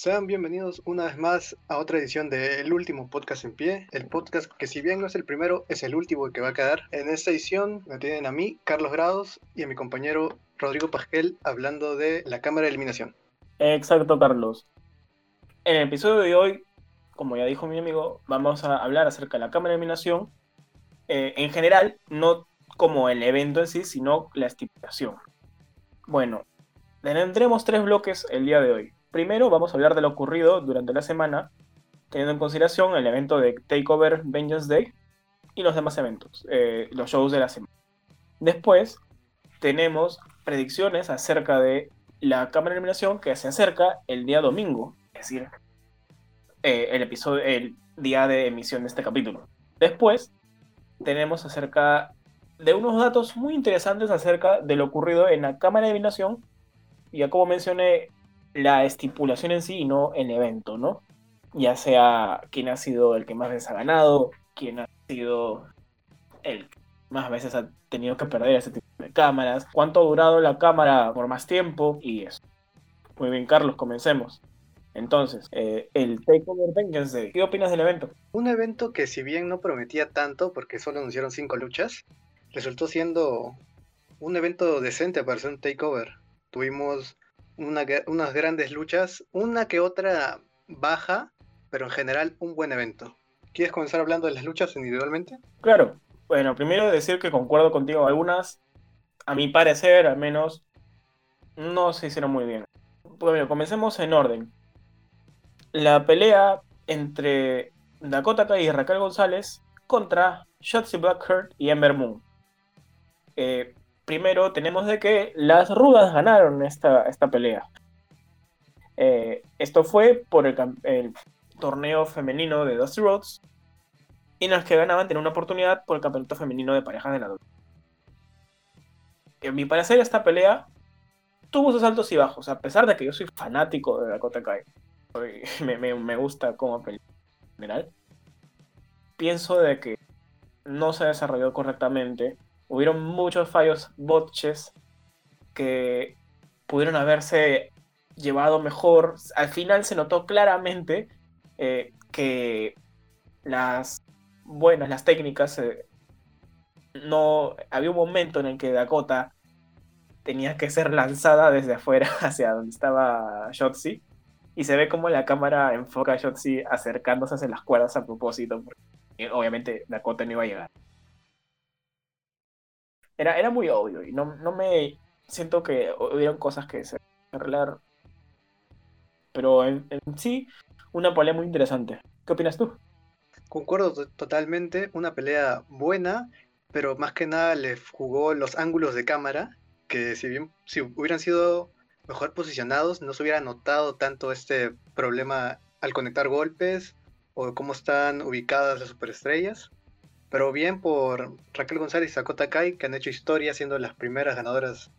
Sean bienvenidos una vez más a otra edición de El Último Podcast en Pie, el podcast que si bien no es el primero, es el último que va a quedar. En esta edición me tienen a mí, Carlos Grados, y a mi compañero Rodrigo Pasquel hablando de la cámara de eliminación. Exacto, Carlos. En el episodio de hoy, como ya dijo mi amigo, vamos a hablar acerca de la cámara de eliminación eh, en general, no como el evento en sí, sino la estipulación. Bueno, tendremos tres bloques el día de hoy. Primero vamos a hablar de lo ocurrido durante la semana, teniendo en consideración el evento de Takeover Vengeance Day y los demás eventos, eh, los shows de la semana. Después tenemos predicciones acerca de la cámara de eliminación que se acerca el día domingo, es decir, eh, el episodio, el día de emisión de este capítulo. Después tenemos acerca de unos datos muy interesantes acerca de lo ocurrido en la cámara de eliminación. Ya como mencioné, la estipulación en sí y no el evento, ¿no? Ya sea quién ha sido el que más veces ha ganado, quién ha sido el que más veces ha tenido que perder ese tipo de cámaras, cuánto ha durado la cámara por más tiempo y eso. Muy bien, Carlos, comencemos. Entonces, eh, el Takeover Vengeance, ¿qué opinas del evento? Un evento que si bien no prometía tanto, porque solo anunciaron cinco luchas, resultó siendo un evento decente para ser un Takeover. Tuvimos unas grandes luchas, una que otra baja, pero en general un buen evento. ¿Quieres comenzar hablando de las luchas individualmente? Claro. Bueno, primero decir que concuerdo contigo. Algunas, a mi parecer, al menos, no se hicieron muy bien. Bueno, comencemos en orden. La pelea entre Dakota Kai y Raquel González contra Shotzi Blackheart y Ember Moon. Eh, primero tenemos de que las rudas ganaron esta, esta pelea. Eh, esto fue por el, torneo femenino de Dusty Rhodes y las que ganaban tener una oportunidad por el campeonato femenino de parejas de la En mi parecer, esta pelea tuvo sus altos y bajos, a pesar de que yo soy fanático de Dakota Kai. Me, me, gusta como pelea en general. Pienso de que no se desarrolló correctamente hubieron muchos fallos botches que pudieron haberse llevado mejor. Al final se notó claramente eh, que las buenas, las técnicas, eh, no había un momento en el que Dakota tenía que ser lanzada desde afuera hacia donde estaba Shotzi. Y se ve como la cámara enfoca a Shotzi acercándose hacia las cuerdas a propósito, porque obviamente Dakota no iba a llegar era, era muy obvio y no, no me siento que hubieron cosas que se arreglar. Pero en, sí, una pelea muy interesante. ¿Qué opinas tú? Concuerdo totalmente, una pelea buena, pero más que nada le jugó los ángulos de cámara, que si bien si hubieran sido mejor posicionados, no se hubiera notado tanto este problema al conectar golpes o cómo están ubicadas las superestrellas. Pero bien por Raquel González y Sakota Kai, que han hecho historia siendo las primeras ganadoras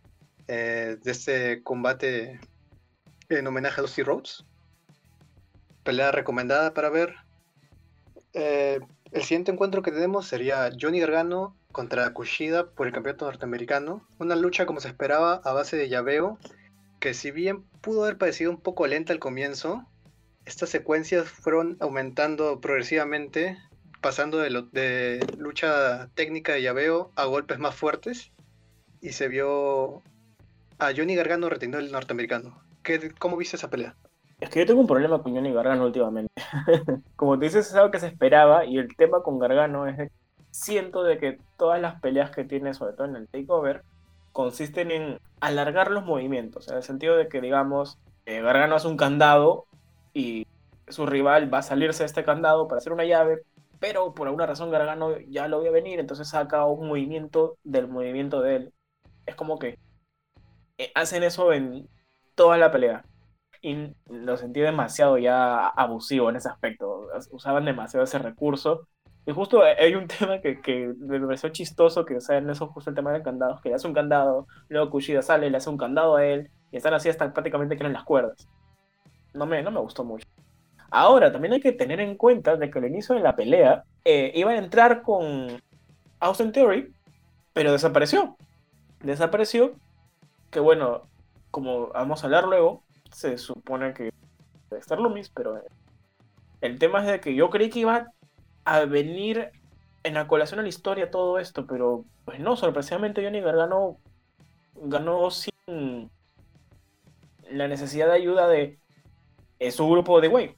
eh, de este combate en homenaje a Dusty Rhodes. Pelea recomendada para ver. Eh, el siguiente encuentro que tenemos sería Johnny Gargano contra Kushida por el campeonato norteamericano. Una lucha como se esperaba a base de llaveo, que si bien pudo haber parecido un poco lenta al comienzo, estas secuencias fueron aumentando progresivamente pasando de, lo, de lucha técnica de llaveo a golpes más fuertes y se vio a Johnny Gargano reteniendo el norteamericano. ¿Qué, ¿Cómo viste esa pelea? Es que yo tengo un problema con Johnny Gargano últimamente. Como te dices, es algo que se esperaba y el tema con Gargano es que siento de que todas las peleas que tiene, sobre todo en el takeover, consisten en alargar los movimientos, en el sentido de que, digamos, eh, Gargano hace un candado y su rival va a salirse de este candado para hacer una llave, pero por alguna razón Gargano ya lo vio venir, entonces saca un movimiento del movimiento de él. Es como que eh, hacen eso en toda la pelea. Y lo sentí demasiado ya abusivo en ese aspecto. Usaban demasiado ese recurso. Y justo hay un tema que, que me pareció chistoso, que o sea, en eso justo el tema de candados, que le hace un candado, luego Kushida sale, le hace un candado a él, y están así hasta prácticamente que en las cuerdas. No me, no me gustó mucho. Ahora, también hay que tener en cuenta de que al inicio de la pelea eh, iba a entrar con Austin Theory, pero desapareció. Desapareció, que bueno, como vamos a hablar luego, se supone que Dexter Loomis, pero el tema es de que yo creí que iba a venir en la colación a la historia todo esto, pero pues no, sorpresivamente Johnny Gargano ganó sin la necesidad de ayuda de, su grupo de Way.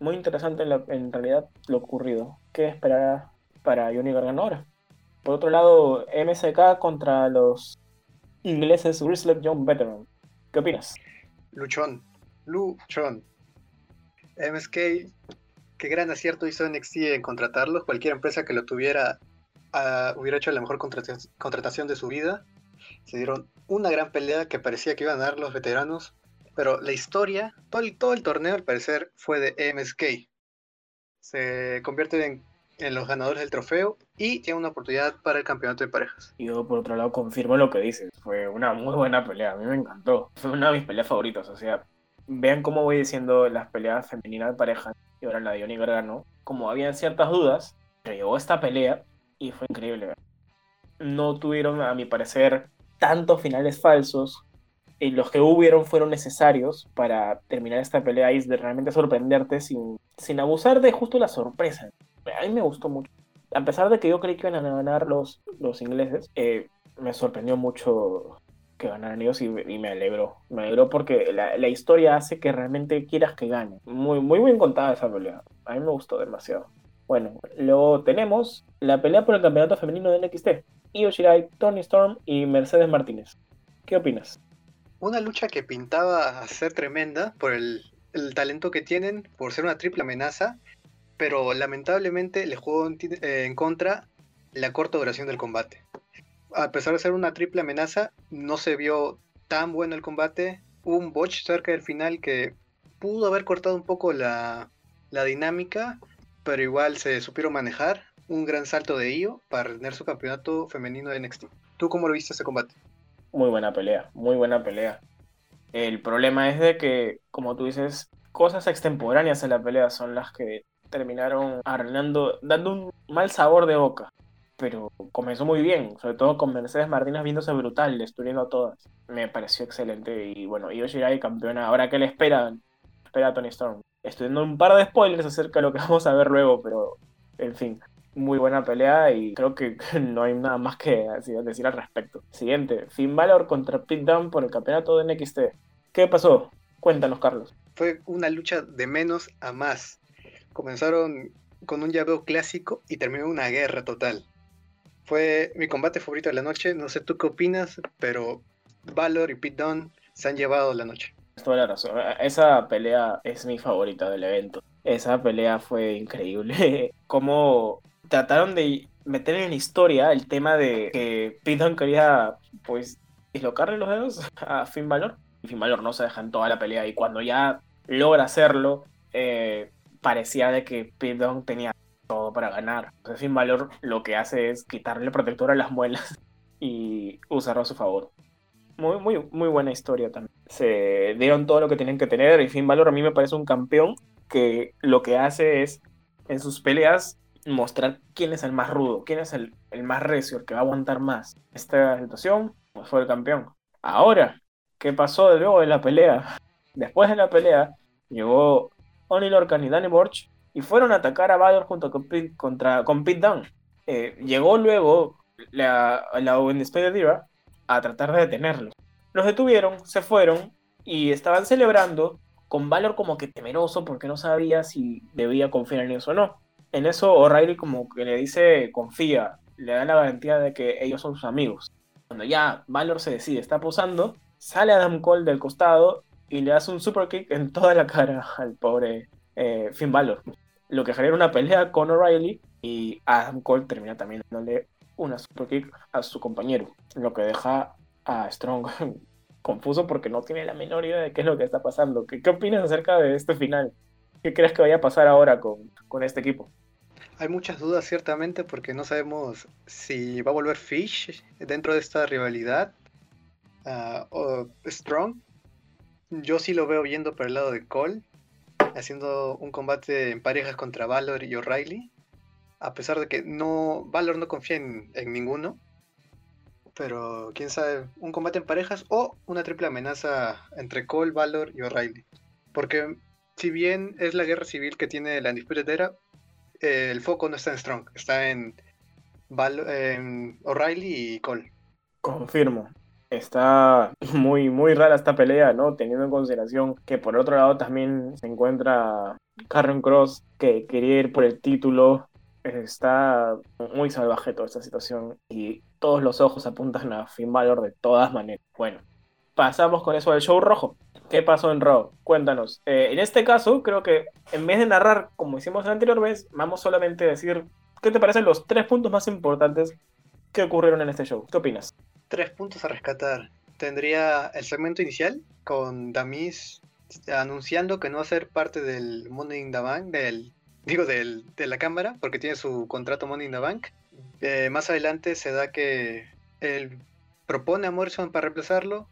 Muy interesante en, realidad lo ocurrido. ¿Qué esperará para Johnny Gargano ahora? Por otro lado, MSK contra los ingleses Wrestler John Veteran. ¿Qué opinas? Luchón. Luchón. MSK, qué gran acierto hizo NXT en contratarlos. Cualquier empresa que lo tuviera ah, hubiera hecho la mejor contratación de su vida. Se dieron una gran pelea que parecía que iban a dar los veteranos. Pero la historia, todo el, torneo al parecer fue de MSK. Se convierte en los ganadores del trofeo y tiene una oportunidad para el campeonato de parejas. Yo, por otro lado, confirmo lo que dices. Fue una muy buena pelea. A mí me encantó. Fue una de mis peleas favoritas. O sea, vean cómo voy diciendo las peleas femeninas de pareja y ahora la de Johnny Gargano. Como habían ciertas dudas, pero llegó esta pelea y fue increíble. No tuvieron, a mi parecer, tantos finales falsos. Y los que hubieron fueron necesarios para terminar esta pelea y realmente sorprenderte sin, sin abusar de justo la sorpresa a mí me gustó mucho. A pesar de que yo creí que iban a ganar los, los ingleses, eh, me sorprendió mucho que ganaran ellos y, me alegró. Me alegró porque la, la, historia hace que realmente quieras que gane. Muy, muy bien contada esa pelea. A mí me gustó demasiado. Bueno, luego tenemos la pelea por el campeonato femenino de NXT. Io Shirai, Tony Storm y Mercedes Martínez. ¿Qué opinas? Una lucha que pintaba a ser tremenda por el, talento que tienen, por ser una triple amenaza pero lamentablemente le jugó eh, en, contra la corta duración del combate. A pesar de ser una triple amenaza, no se vio tan bueno el combate. Un botch cerca del final que pudo haber cortado un poco la, dinámica, pero igual se supieron manejar. Un gran salto de Io para tener su campeonato femenino de NXT. ¿Tú cómo lo viste ese combate? Muy buena pelea, muy buena pelea. El problema es de que, como tú dices, cosas extemporáneas en la pelea son las que terminaron arruinando, dando un mal sabor de boca. Pero comenzó muy bien, sobre todo con Mercedes Martínez viéndose brutal, destruyendo a todas. Me pareció excelente y bueno, Io Shirai campeona. Ahora, ¿qué le espera? Espera a Tony Storm. Estoy dando un par de spoilers acerca de lo que vamos a ver luego, pero en fin, muy buena pelea y creo que no hay nada más que decir al respecto. Siguiente, Finn Balor contra Pete Dunne por el campeonato de NXT. ¿Qué pasó? Cuéntanos, Carlos. Fue una lucha de menos a más. Comenzaron con un llaveo clásico y terminó una guerra total. Fue mi combate favorito de la noche. No sé tú qué opinas, pero Valor y Pete Dunne se han llevado la noche. Toda la razón. Esa pelea es mi favorita del evento. Esa pelea fue increíble. Cómo trataron de meter en la historia el tema de que Dunne quería, pues, dislocarle los dedos a Finn Balor. Y Finn Balor no se deja en toda la pelea y cuando ya logra hacerlo, eh, parecía de que Pete tenía todo para ganar. Entonces, Finn Balor lo que hace es quitarle el protector a las muelas y usarlo a su favor. Muy, muy, muy buena historia también. Se dieron todo lo que tenían que tener y Finn Balor a mí me parece un campeón que lo que hace es en sus peleas mostrar quién es el más rudo, quién es el, el más recio, el que va a aguantar más. Esta situación pues fue el campeón. Ahora, ¿qué pasó luego de la pelea? Después de la pelea, llegó Oni Lorcan y Danny Borch, y fueron a atacar a Valor junto con Pete, contra, con Pete Dunne. Eh, llegó luego la, la Era a tratar de detenerlos. Los detuvieron, se fueron y estaban celebrando con Valor como que temeroso porque no sabía si debía confiar en ellos o no. En eso O'Reilly como que le dice confía, le da la garantía de que ellos son sus amigos. Cuando ya Valor se decide, está posando, sale Adam Cole del costado y le hace un super kick en toda la cara al pobre eh, Finn Balor. Lo que genera una pelea con O'Reilly y Adam Cole termina también dándole una super kick a su compañero, lo que deja a Strong confuso porque no tiene la menor idea de qué es lo que está pasando. ¿Qué, qué opinas acerca de este final? ¿Qué crees que vaya a pasar ahora con, con este equipo? Hay muchas dudas ciertamente porque no sabemos si va a volver Fish dentro de esta rivalidad uh, o Strong yo sí lo veo yendo por el lado de Cole, haciendo un combate en parejas contra Valor y O'Reilly. A pesar de que no Valor no confía en, ninguno. Pero quién sabe, un combate en parejas o una triple amenaza entre Cole, Valor y O'Reilly. Porque si bien es la guerra civil que tiene la Undisputed Era, eh, el foco no está en Strong, está en, en O'Reilly y Cole. Confirmo. Está muy, muy rara esta pelea, ¿no? Teniendo en consideración que por otro lado también se encuentra Karen Cross, que quería ir por el título. Está muy salvaje toda esta situación y todos los ojos apuntan a Finn Balor de todas maneras. Bueno, pasamos con eso del show rojo. ¿Qué pasó en Raw? Cuéntanos. Eh, en este caso, creo que en vez de narrar como hicimos la anterior vez, vamos solamente a decir qué te parecen los tres puntos más importantes que ocurrieron en este show. ¿Qué opinas? Tres puntos a rescatar. Tendría el segmento inicial con Damis anunciando que no va a ser parte del Money in the Bank, del, digo, del, de la cámara, porque tiene su contrato Money in the Bank. Eh, más adelante se da que él propone a Morrison para reemplazarlo.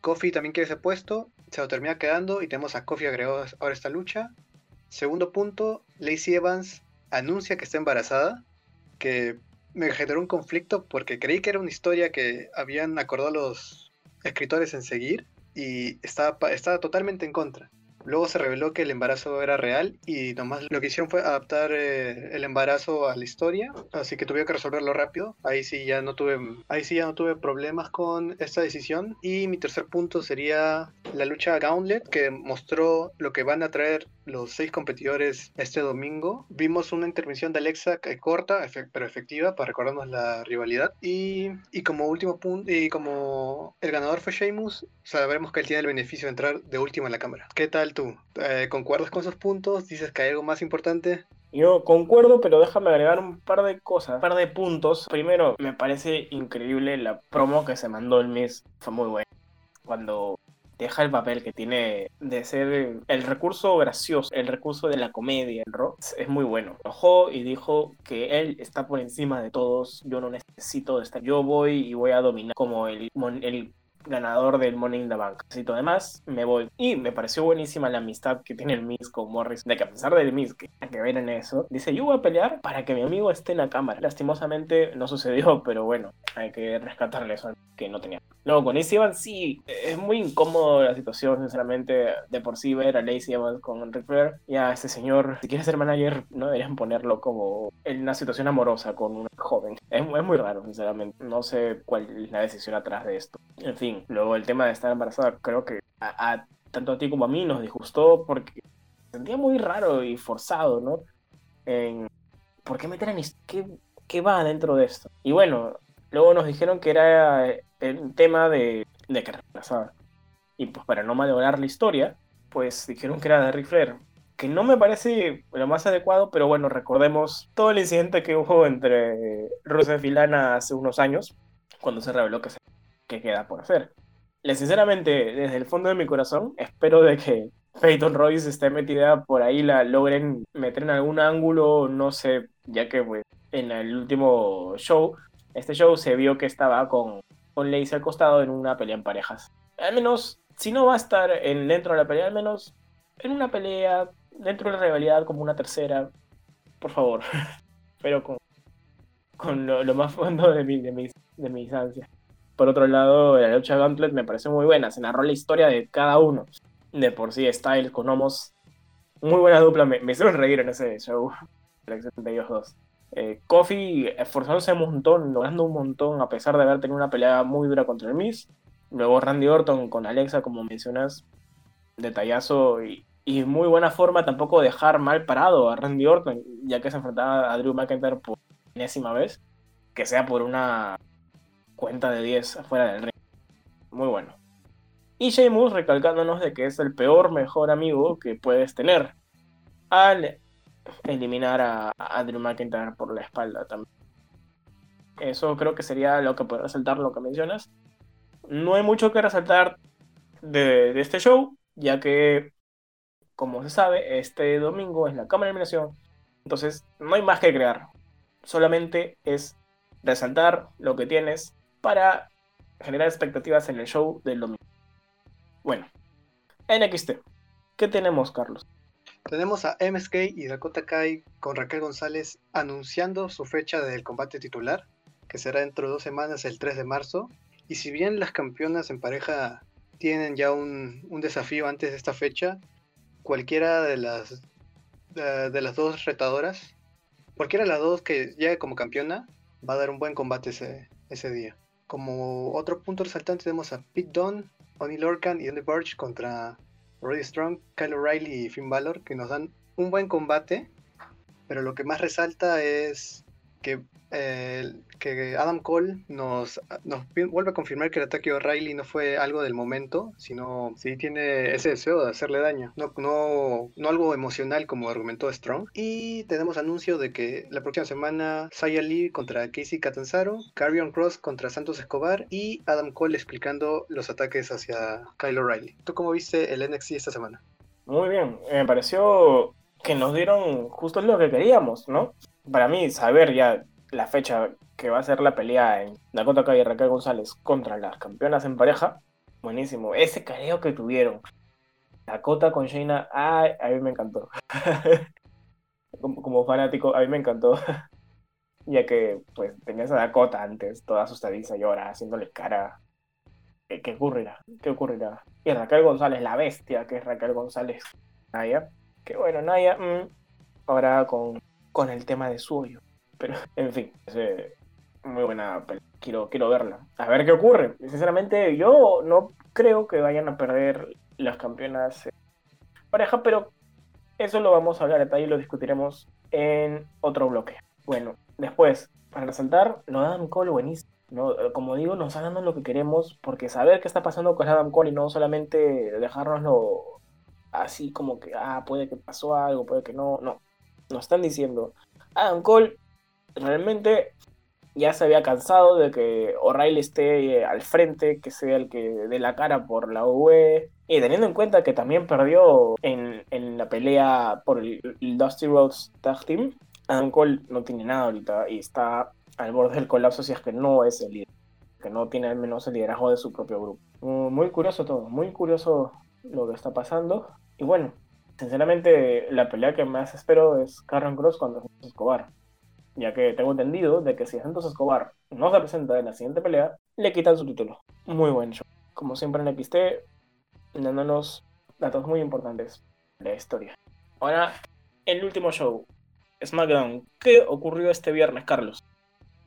Kofi también quiere ese puesto, se lo termina quedando y tenemos a Kofi agregado ahora esta lucha. Segundo punto, Lacey Evans anuncia que está embarazada, que me generó un conflicto porque creí que era una historia que habían acordado los escritores en seguir y estaba, estaba totalmente en contra. Luego se reveló que el embarazo era real y nomás lo que hicieron fue adaptar eh, el embarazo a la historia, así que tuve que resolverlo rápido. Ahí sí ya no tuve ahí sí ya no tuve problemas con esta decisión y mi tercer punto sería la lucha Gauntlet que mostró lo que van a traer los seis competidores este domingo. Vimos una intervención de Alexa corta, pero efectiva, para recordarnos la rivalidad. Y, y como último punto, y como el ganador fue Sheamus, sabremos que él tiene el beneficio de entrar de último en la cámara. ¿Qué tal tú? Eh, ¿Concuerdas con esos puntos? ¿Dices que hay algo más importante? Yo concuerdo, pero déjame agregar un par de cosas, un par de puntos. Primero, me parece increíble la promo que se mandó el Miss. Fue muy buena. Cuando deja el papel que tiene de ser el recurso gracioso, el recurso de la comedia en rock, es muy bueno. Enojó y dijo que él está por encima de todos, yo no necesito estar, yo voy y voy a dominar como el, el ganador del Money in the Bank. todo además, me voy. Y me pareció buenísima la amistad que tiene el Miz con Morris, de que a pesar del Miz, que hay que ver en eso, dice, yo voy a pelear para que mi amigo esté en la cámara. Lastimosamente no sucedió, pero bueno, hay que rescatarle eso que no tenía. Luego con Lacey Evans sí, es muy incómodo la situación, sinceramente, de por sí ver a Lacey Evans con Ric Flair y a este señor, si quiere ser manager, no deberían ponerlo como en una situación amorosa con un joven. Es, es muy raro, sinceramente. No sé cuál es la decisión atrás de esto. En fin, luego el tema de estar embarazada, creo que a, tanto a ti como a mí nos disgustó porque sentía muy raro y forzado, ¿no? En, ¿Por qué meter a ¿Qué, ¿Qué va dentro de esto? Y bueno, luego nos dijeron que era el tema de, de que era embarazada. Y pues para no malograr la historia, pues dijeron que era de Ric Flair. Que no me parece lo más adecuado, pero bueno, recordemos todo el incidente que hubo entre Rusev y Lana hace unos años, cuando se reveló que se que queda por hacer. Le, sinceramente, desde el fondo de mi corazón, espero de que Peyton Royce esté metida por ahí, la logren meter en algún ángulo, no sé, ya que pues, en el último show, este show se vio que estaba con, con Lacey al costado en una pelea en parejas. Al menos, si no va a estar en, dentro de la pelea, al menos en una pelea dentro de la rivalidad como una tercera, por favor. Pero con, con lo, más fondo de, mi, de, mis, de mis ansias. Por otro lado, la lucha Gauntlet me pareció muy buena. Se narró la historia de cada uno. De por sí, Styles con Homos. Muy buena dupla. Me, hicieron reír en ese show. de ellos dos. Eh, esforzándose un montón, logrando un montón, a pesar de haber tenido una pelea muy dura contra el Miz. Luego Randy Orton con Alexa, como mencionas, detallazo y, y muy buena forma tampoco dejar mal parado a Randy Orton, ya que se enfrentaba a Drew McIntyre por enésima vez, que sea por una cuenta de 10 afuera del ring. Muy bueno. Y Sheamus recalcándonos de que es el peor mejor amigo que puedes tener al eliminar a, a Drew McIntyre por la espalda también. Eso creo que sería lo que puede resaltar lo que mencionas. No hay mucho que resaltar de, de este show, ya que, como se sabe, este domingo es la cámara de eliminación. Entonces, no hay más que crear. Solamente es resaltar lo que tienes para generar expectativas en el show del domingo. Bueno, NXT. ¿Qué tenemos, Carlos? Tenemos a MSK y Dakota Kai con Raquel González anunciando su fecha del combate titular, que será dentro de dos semanas, el 3 de marzo. Y si bien las campeonas en pareja tienen ya un, desafío antes de esta fecha, cualquiera de las de las dos retadoras, cualquiera de las dos que llegue como campeona, va a dar un buen combate ese, ese día. Como otro punto resaltante tenemos a Pete Dunne, Oni Lorcan y Andy Burch contra Roddy Strong, Kyle O'Reilly y Finn Balor, que nos dan un buen combate, pero lo que más resalta es que eh, que Adam Cole nos, vuelve a confirmar que el ataque de O'Reilly no fue algo del momento, sino sí tiene ese deseo de hacerle daño, no, no, no algo emocional como argumentó Strong. Y tenemos anuncio de que la próxima semana Saya Lee contra Casey Catanzaro, Carrion Cross contra Santos Escobar y Adam Cole explicando los ataques hacia Kyle O'Reilly. ¿Tú cómo viste el NXT esta semana? Muy bien, me pareció que nos dieron justo lo que queríamos, ¿no? Para mí, saber ya la fecha que va a ser la pelea en Dakota Kai y Raquel González contra las campeonas en pareja, buenísimo. Ese careo que tuvieron. Dakota con Shayna, ay, a mí me encantó. como, fanático, a mí me encantó. ya que, pues, tenías a Dakota antes, toda asustadiza y ahora haciéndole cara. ¿Qué, ocurrirá? ¿Qué ocurrirá? Y Raquel González, la bestia que es Raquel González. Naya. Que bueno, Naya, mm, ahora con, con el tema de suyo. Pero, en fin, muy buena Quiero, quiero verla. A ver qué ocurre. Sinceramente, yo no creo que vayan a perder las campeonas pareja, pero eso lo vamos a hablar detalle y lo discutiremos en otro bloque. Bueno, después, para resaltar, lo de Adam Cole buenísimo. ¿no? Como digo, nos están dando lo que queremos, porque saber qué está pasando con Adam Cole y no solamente dejárnoslo así como que, ah, puede que pasó algo, puede que no, no. Nos están diciendo, Adam Cole realmente ya se había cansado de que O'Reilly esté eh, al frente, que sea el que dé la cara por la UE. Y teniendo en cuenta que también perdió en, la pelea por el, Dusty Rhodes Tag Team, Adam Cole no tiene nada ahorita y está al borde del colapso si es que no es el líder, que no tiene al menos el liderazgo de su propio grupo. Muy curioso todo, muy curioso lo que está pasando. Y bueno, sinceramente la pelea que más espero es Karen Cross contra Escobar ya que tengo entendido de que si Santos Escobar no se presenta en la siguiente pelea, le quitan su título. Muy buen show. Como siempre en XT, dándonos datos muy importantes de la historia. Ahora, el último show, SmackDown. ¿Qué ocurrió este viernes, Carlos?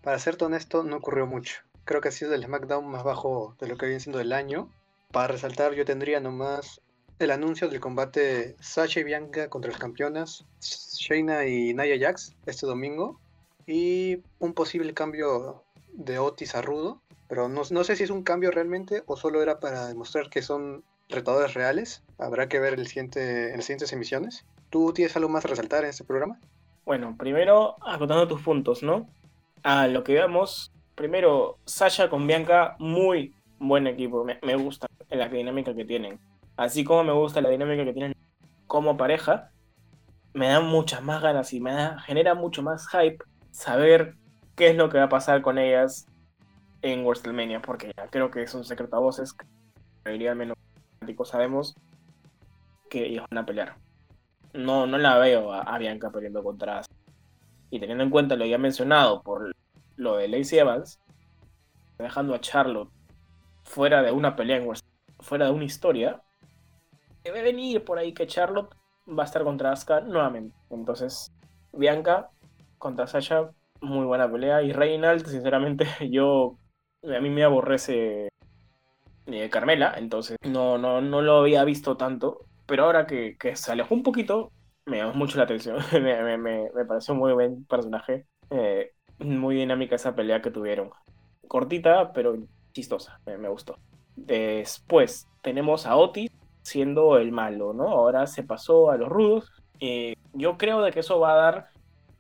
Para ser honesto, no ocurrió mucho. Creo que ha sido el SmackDown más bajo de lo que viene siendo del año. Para resaltar, yo tendría nomás el anuncio del combate Sasha y Bianca contra las campeonas Shayna y Nia Jax este domingo y un posible cambio de Otis a Rudo, pero no, sé si es un cambio realmente o solo era para demostrar que son retadores reales. Habrá que ver siguiente, en las siguientes emisiones. ¿Tú tienes algo más a resaltar en este programa? Bueno, primero acotando tus puntos, ¿no? A lo que veamos, primero, Sasha con Bianca, muy buen equipo, me, me gusta la dinámica que tienen. Así como me gusta la dinámica que tienen como pareja, me da muchas más ganas y me da, genera mucho más hype saber qué es lo que va a pasar con ellas en WrestleMania, porque ya creo que es un secreto a voces, que la mayoría menos sabemos que ellos van a pelear. No, no la veo a, Bianca peleando contra Y teniendo en cuenta lo ya mencionado por lo de Lacey Evans, dejando a Charlotte fuera de una pelea en fuera de una historia, debe venir por ahí que Charlotte va a estar contra Asuka nuevamente. Entonces, Bianca contra Sasha, muy buena pelea. Y Reynald, sinceramente, yo a mí me aborrece eh, Carmela, entonces no, no, no lo había visto tanto. Pero ahora que, se alejó un poquito, me llamó mucho la atención. me, me, pareció muy buen personaje. Eh, muy dinámica esa pelea que tuvieron. Cortita, pero chistosa. Me, gustó. Después tenemos a Otis siendo el malo, ¿no? Ahora se pasó a los rudos. Eh, yo creo de que eso va a dar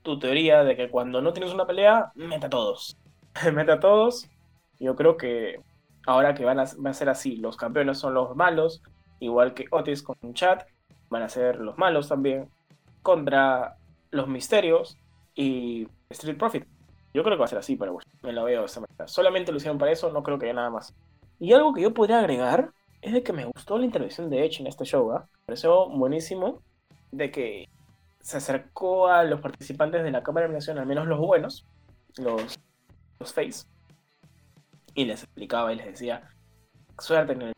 tu teoría de que cuando no tienes una pelea, meta a todos. meta a todos. Yo creo que ahora que van a, ser así, los campeones son los malos, igual que Otis con Chat, van a ser los malos también, contra los misterios y Street Profit. Yo creo que va a ser así, pero bueno, me lo veo de esa manera. Solamente lo hicieron para eso, no creo que haya nada más. Y algo que yo podría agregar es de que me gustó la intervención de Edge en este show, ¿ah? Me pareció buenísimo de que se acercó a los participantes de la Cámara de Eliminación, al menos los buenos, los, los face, y les explicaba y les decía, suerte en el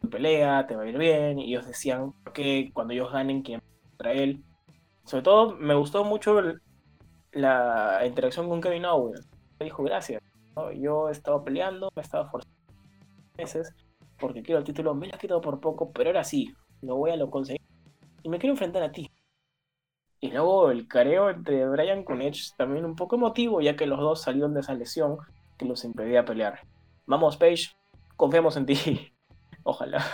tu pelea, te va a ir bien. Y ellos decían que cuando ellos ganen, quién contra él. Sobre todo, me gustó mucho la interacción con Kevin Owens. Me dijo, gracias. Yo he estado peleando, me he estado forzando meses porque quiero el título, me lo he quitado por poco, pero ahora sí, lo voy a lo conseguir. Y me quiero enfrentar a ti. Y luego el careo entre Brian con Edge también un poco emotivo, ya que los dos salieron de esa lesión que los impedía pelear. Vamos, Paige, confiamos en ti. Ojalá.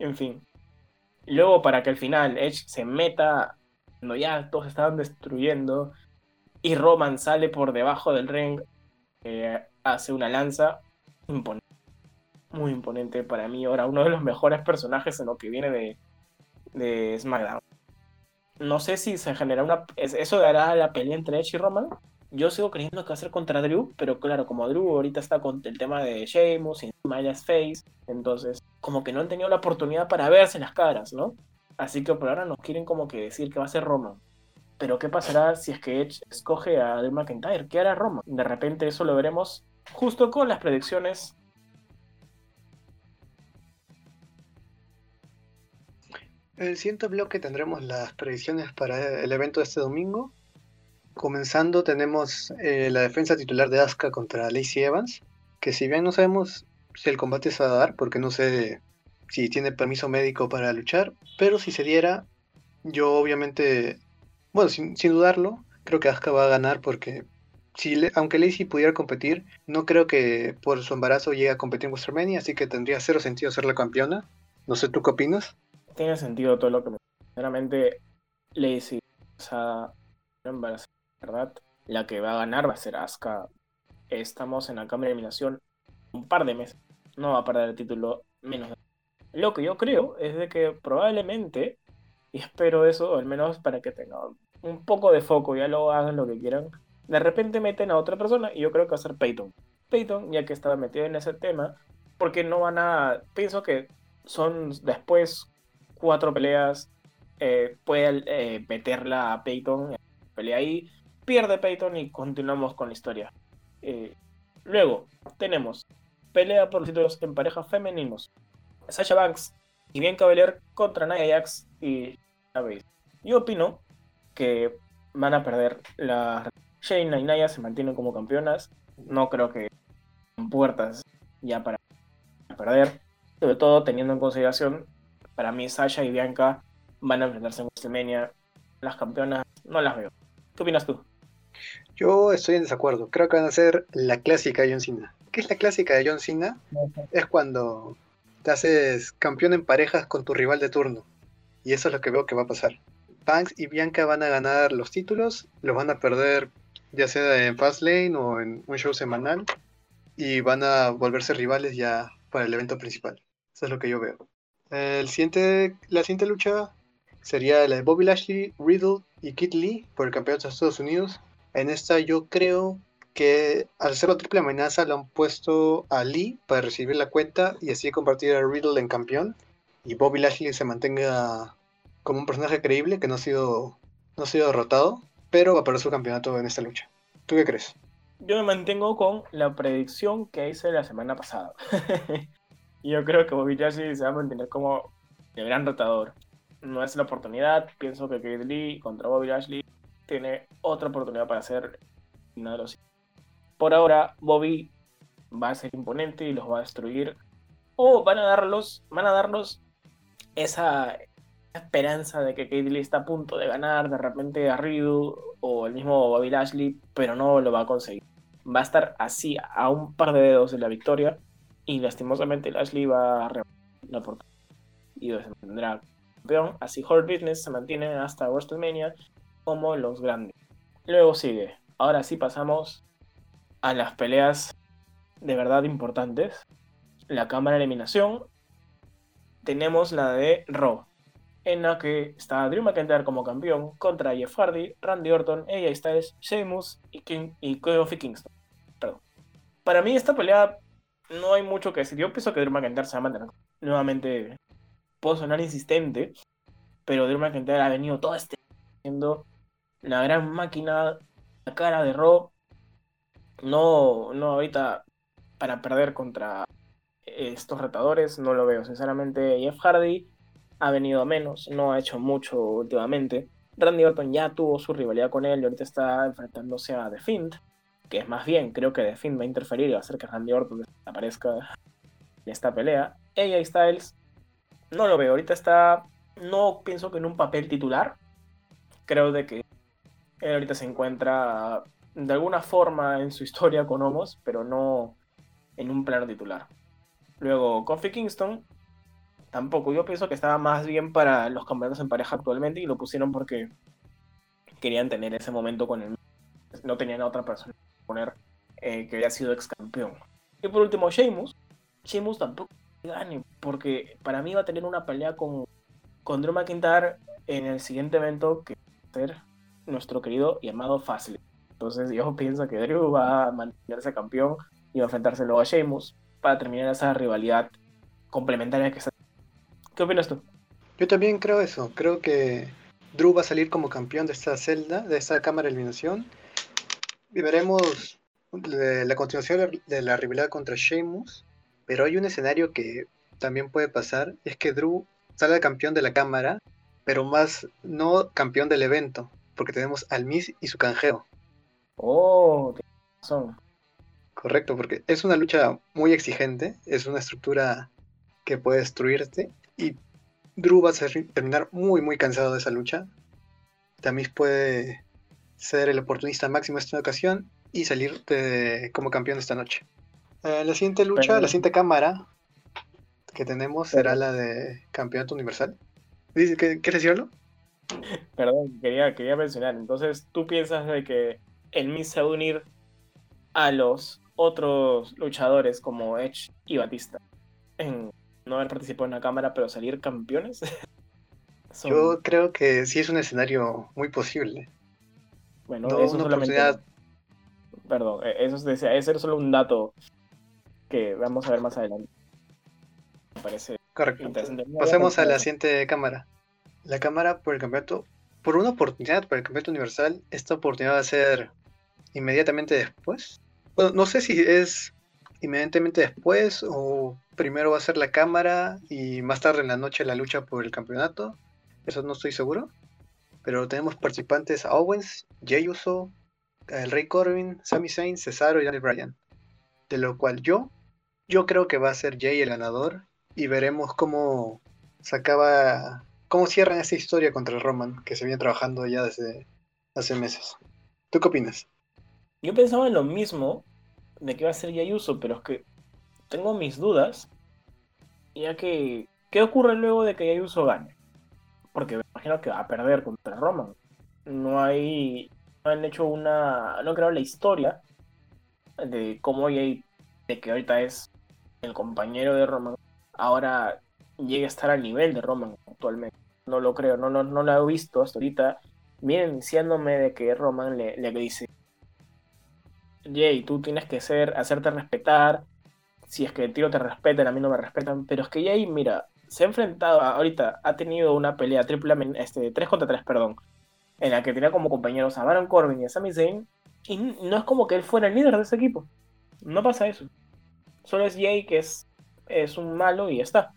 En fin. Luego, para que al final Edge se meta, cuando ya todos estaban destruyendo, y Roman sale por debajo del ring, eh, hace una lanza imponente. Muy imponente para mí. Ahora, uno de los mejores personajes en lo que viene de, de SmackDown no sé si se genera una. ¿Eso dará la pelea entre Edge y Roman? Yo sigo creyendo que va a ser contra Drew, pero claro, como Drew ahorita está con el tema de Sheamus y Maya's Face, entonces como que no han tenido la oportunidad para verse las caras, ¿no? Así que por ahora nos quieren como que decir que va a ser Roman. Pero ¿qué pasará si es que Edge escoge a Drew McIntyre? ¿Qué hará Roman? De repente eso lo veremos justo con las predicciones En el siguiente bloque tendremos las predicciones para el evento de este domingo. Comenzando tenemos eh, la defensa titular de Asuka contra Lacey Evans, que si bien no sabemos si el combate se va a dar, porque no sé si tiene permiso médico para luchar, pero si se diera, yo obviamente, bueno, sin, dudarlo, creo que Asuka va a ganar porque si aunque Lacey pudiera competir, no creo que por su embarazo llegue a competir en WrestleMania, así que tendría cero sentido ser la campeona. No sé, ¿tú qué opinas? Tiene sentido todo lo que me. Sinceramente, Lacey, ¿verdad? La que va a ganar va a ser Asuka. Estamos en la cámara de eliminación un par de meses. No va a perder el título menos. De... Lo que yo creo es de que probablemente, y espero eso, al menos para que tengan un poco de foco, ya lo hagan lo que quieran. De repente meten a otra persona y yo creo que va a ser Peyton. Peyton, ya que estaba metido en ese tema, porque no van a. Pienso que son después cuatro peleas, eh, puede eh, meterla a Peyton, pelea ahí, pierde Peyton y continuamos con la historia. Eh, luego tenemos pelea por los títulos en parejas femeninos. Sasha Banks y Bianca Belair contra Nia Jax y Baszler. Yo opino que van a perder la Shayna y Nia se mantienen como campeonas. No creo que puertas ya para perder. Sobre todo teniendo en consideración para mí, Sasha y Bianca van a enfrentarse en WrestleMania. Las campeonas no las veo. ¿Qué opinas tú? Yo estoy en desacuerdo. Creo que van a ser la clásica de John Cena. ¿Qué es la clásica de John Cena? Es cuando te haces campeón en parejas con tu rival de turno. Y eso es lo que veo que va a pasar. Banks y Bianca van a ganar los títulos, los van a perder ya sea en Fastlane o en un show semanal. Y van a volverse rivales ya para el evento principal. Eso es lo que yo veo. El siguiente, la siguiente lucha sería la de Bobby Lashley, Riddle y Kit Lee por el campeonato de Estados Unidos. En esta yo creo que al ser la triple amenaza lo han puesto a Lee para recibir la cuenta y así convertir a Riddle en campeón y Bobby Lashley se mantenga como un personaje creíble que no ha sido, no ha sido derrotado, pero va a perder su campeonato en esta lucha. ¿Tú qué crees? Yo me mantengo con la predicción que hice la semana pasada. Y yo creo que Bobby Lashley se va a mantener como el gran rotador. No es la oportunidad. Pienso que Kate Lee contra Bobby Lashley tiene otra oportunidad para ser uno de los. Por ahora, Bobby va a ser imponente y los va a destruir. O van a darlos, van a darnos esa esperanza de que Kate Lee está a punto de ganar de repente a Riddle o el mismo Bobby Lashley, pero no lo va a conseguir. Va a estar así a un par de dedos de la victoria y lastimosamente Lashley va a la oportunidad y se mantendrá campeón. Así Hard Business se mantiene hasta WrestleMania como los grandes. Luego sigue. Ahora sí pasamos a las peleas de verdad importantes. La cámara de eliminación. Tenemos la de Raw. En la que está Drew McIntyre como campeón contra Jeff Hardy, Randy Orton, AJ Styles, Sheamus y, King, y Kofi Kingston. Perdón. Para mí esta pelea no hay mucho que decir. Yo pienso que Drew McIntyre se va a mantener. Nuevamente, puedo sonar insistente, pero Drew McIntyre ha venido todo este siendo la gran máquina, la cara de Raw. No, no ahorita para perder contra estos retadores, no lo veo. Sinceramente, Jeff Hardy ha venido a menos, no ha hecho mucho últimamente. Randy Orton ya tuvo su rivalidad con él y ahorita está enfrentándose a The Fiend, que es más bien, creo que The Fiend va a interferir y va a hacer que Randy Orton aparezca en esta pelea. AJ Styles, no lo veo, ahorita está, no pienso que en un papel titular, creo de que él ahorita se encuentra de alguna forma en su historia con Homos, pero no en un plano titular. Luego, Kofi Kingston, tampoco. Yo pienso que estaba más bien para los campeonatos en pareja actualmente y lo pusieron porque querían tener ese momento con él. No tenían a otra persona poner eh, que había sido ex campeón. Y por último, Sheamus. Sheamus tampoco gane, porque para mí va a tener una pelea con, con Drew McIntyre en el siguiente evento que va a ser nuestro querido y amado Fastlane. Entonces yo pienso que Drew va a mantenerse campeón y va a enfrentarse luego a Sheamus para terminar esa rivalidad complementaria que está. ¿Qué opinas tú? Yo también creo eso. Creo que Drew va a salir como campeón de esta celda, de esta cámara de eliminación. Y veremos la continuación de la rivalidad contra Sheamus. Pero hay un escenario que también puede pasar. Es que Drew salga campeón de la cámara, pero más no campeón del evento. Porque tenemos al Miz y su canjeo. Oh, qué razón. Correcto, porque es una lucha muy exigente, es una estructura que puede destruirte y Drew va a terminar muy muy cansado de esa lucha. También puede ser el oportunista máximo esta ocasión y salir como campeón esta noche. Eh, la siguiente lucha, la siguiente cámara que tenemos será la de campeonato universal. ¿Quieres decirlo? Perdón, quería, quería mencionar. Entonces, ¿tú piensas de que el Miz se va a unir a los otros luchadores como Edge y Batista en no haber participado en la cámara, pero salir campeones. Yo creo que sí es un escenario muy posible. Bueno, eso solamente... Perdón, e-, eso es, ese es solo un dato que vamos a ver más adelante. Me parece Correcto. Pasemos a la siguiente cámara. La cámara por el campeonato, por una oportunidad para el campeonato universal, esta oportunidad va a ser inmediatamente después bueno, no sé si es inmediatamente después o primero va a ser la cámara y más tarde en la noche la lucha por el campeonato. Eso no estoy seguro. Pero tenemos participantes a Owens, Jey Uso, el Rey Corbin, Sami Zayn, Cesaro y Daniel Bryan. De lo cual yo, yo creo que va a ser Jay el ganador y veremos cómo se acaba, cómo cierran esta historia contra Roman que se viene trabajando ya desde hace meses. ¿Tú qué opinas? Yo pensaba en lo mismo de que iba a ser Yayuso, pero es que tengo mis dudas, ya que, ¿qué ocurre luego de que Yayuso gane? Porque me imagino que va a perder contra Roman. No hay, no han hecho una, no creo la historia de cómo Jay, de que ahorita es el compañero de Roman, ahora llegue a estar al nivel de Roman actualmente. No lo creo, no, no, no lo he visto hasta ahorita. Miren diciéndome de que Roman le, le dice, Jay, tú tienes que ser, hacerte respetar. Si es que el tiro te respetan, a mí no me respetan. Pero es que Jay, mira, se ha enfrentado, ahorita ha tenido una pelea triple, este, 3 contra 3, perdón, en la que tenía como compañeros a Baron Corbin y a Sami Zayn. Y no es como que él fuera el líder de ese equipo. No pasa eso. Solo es Jay que es, es un malo y ya está.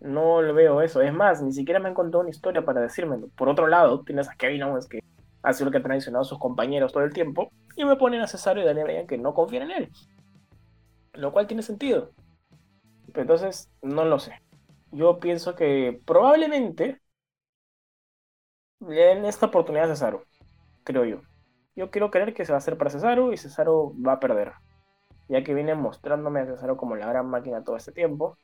No lo veo eso. Es más, ni siquiera me han contado una historia para decírmelo. Por otro lado, tienes a Kevin Owens que ha sido lo que ha traicionado a sus compañeros todo el tiempo, y me ponen a Cesario y Daniel que no confían en él. Lo cual tiene sentido. entonces, no lo sé. Yo pienso que probablemente le den esta oportunidad a Cesaro, creo yo. Yo quiero creer que se va a hacer para Cesaro y Cesaro va a perder. Ya que viene mostrándome a Cesaro como la gran máquina todo este tiempo.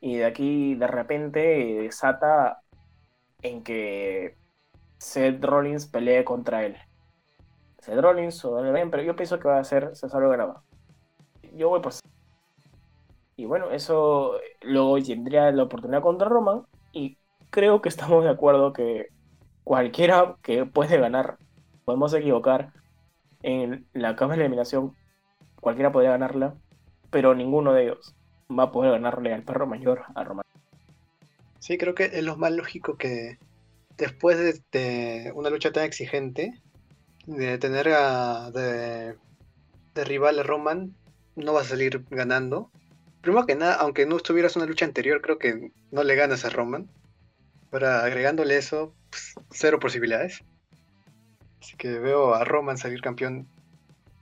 Y de aquí de repente desata en que Seth Rollins pelee contra él. Seth Rollins o Daniel pero yo pienso que va a ser Cesaro Graba. Yo voy por Y bueno, eso luego tendría la oportunidad contra Roman. Y creo que estamos de acuerdo que cualquiera que puede ganar, podemos equivocar en la cámara de eliminación, cualquiera podría ganarla, pero ninguno de ellos va a poder ganarle al perro mayor a Roman. Sí, creo que es lo más lógico que, después de, una lucha tan exigente, de tener a, de, rival a Roman, no va a salir ganando. Primero que nada, aunque no estuvieras una lucha anterior, creo que no le ganas a Roman. Ahora, agregándole eso, pues, cero posibilidades. Así que veo a Roman salir campeón